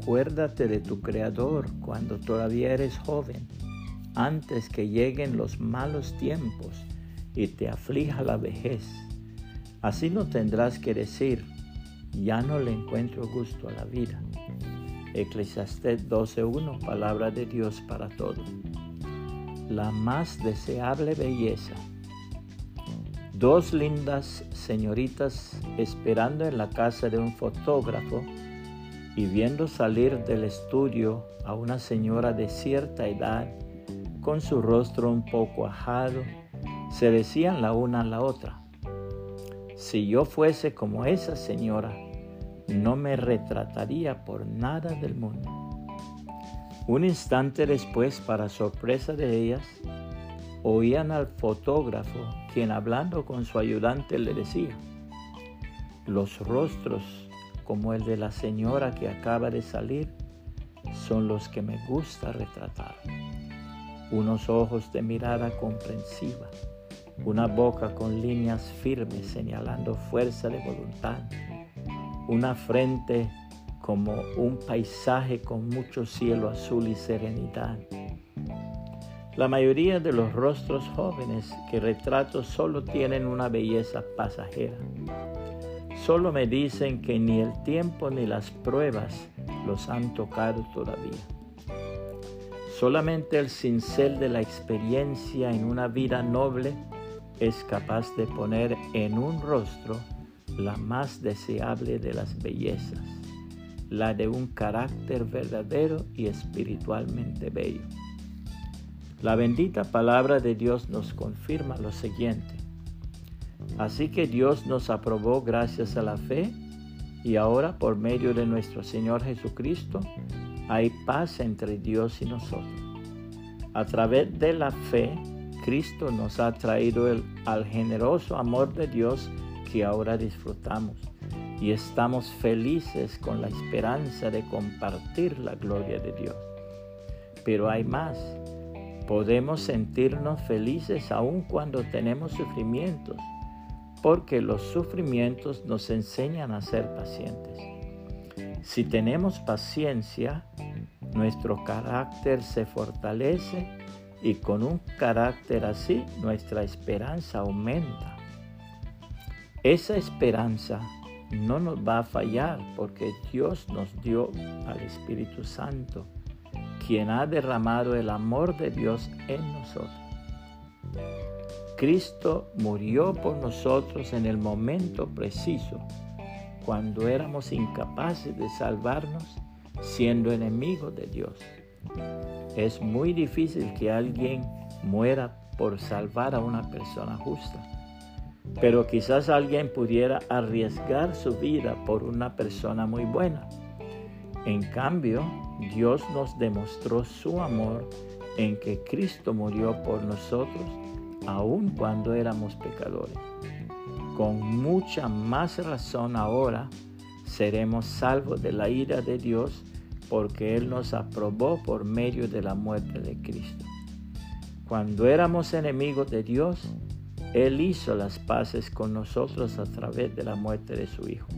Acuérdate de tu Creador cuando todavía eres joven, antes que lleguen los malos tiempos y te aflija la vejez. Así no tendrás que decir, ya no le encuentro gusto a la vida. Eclesiastés 12.1, palabra de Dios para todos. La más deseable belleza. Dos lindas señoritas esperando en la casa de un fotógrafo y viendo salir del estudio a una señora de cierta edad con su rostro un poco ajado, se decían la una a la otra, si yo fuese como esa señora, no me retrataría por nada del mundo. Un instante después, para sorpresa de ellas, oían al fotógrafo, quien hablando con su ayudante le decía, los rostros como el de la señora que acaba de salir son los que me gusta retratar. Unos ojos de mirada comprensiva, una boca con líneas firmes señalando fuerza de voluntad, una frente como un paisaje con mucho cielo azul y serenidad. La mayoría de los rostros jóvenes que retrato solo tienen una belleza pasajera. Solo me dicen que ni el tiempo ni las pruebas los han tocado todavía. Solamente el cincel de la experiencia en una vida noble es capaz de poner en un rostro la más deseable de las bellezas, la de un carácter verdadero y espiritualmente bello. La bendita palabra de Dios nos confirma lo siguiente. Así que Dios nos aprobó gracias a la fe y ahora por medio de nuestro Señor Jesucristo hay paz entre Dios y nosotros. A través de la fe, Cristo nos ha traído el, al generoso amor de Dios que ahora disfrutamos y estamos felices con la esperanza de compartir la gloria de Dios. Pero hay más. Podemos sentirnos felices aun cuando tenemos sufrimientos, porque los sufrimientos nos enseñan a ser pacientes. Si tenemos paciencia, nuestro carácter se fortalece y con un carácter así nuestra esperanza aumenta. Esa esperanza no nos va a fallar porque Dios nos dio al Espíritu Santo, quien ha derramado el amor de Dios en nosotros. Cristo murió por nosotros en el momento preciso, cuando éramos incapaces de salvarnos siendo enemigos de Dios. Es muy difícil que alguien muera por salvar a una persona justa pero quizás alguien pudiera arriesgar su vida por una persona muy buena. En cambio, Dios nos demostró su amor en que Cristo murió por nosotros aun cuando éramos pecadores. Con mucha más razón ahora seremos salvos de la ira de Dios porque Él nos aprobó por medio de la muerte de Cristo. Cuando éramos enemigos de Dios, él hizo las paces con nosotros a través de la muerte de su Hijo.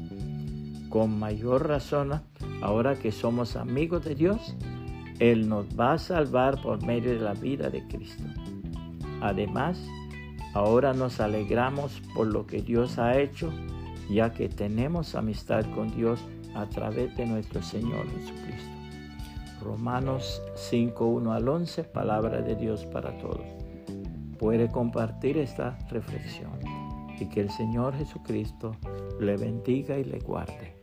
Con mayor razón, ahora que somos amigos de Dios, Él nos va a salvar por medio de la vida de Cristo. Además, ahora nos alegramos por lo que Dios ha hecho, ya que tenemos amistad con Dios a través de nuestro Señor Jesucristo. Romanos 5, 1 al 11, palabra de Dios para todos puede compartir esta reflexión y que el Señor Jesucristo le bendiga y le guarde.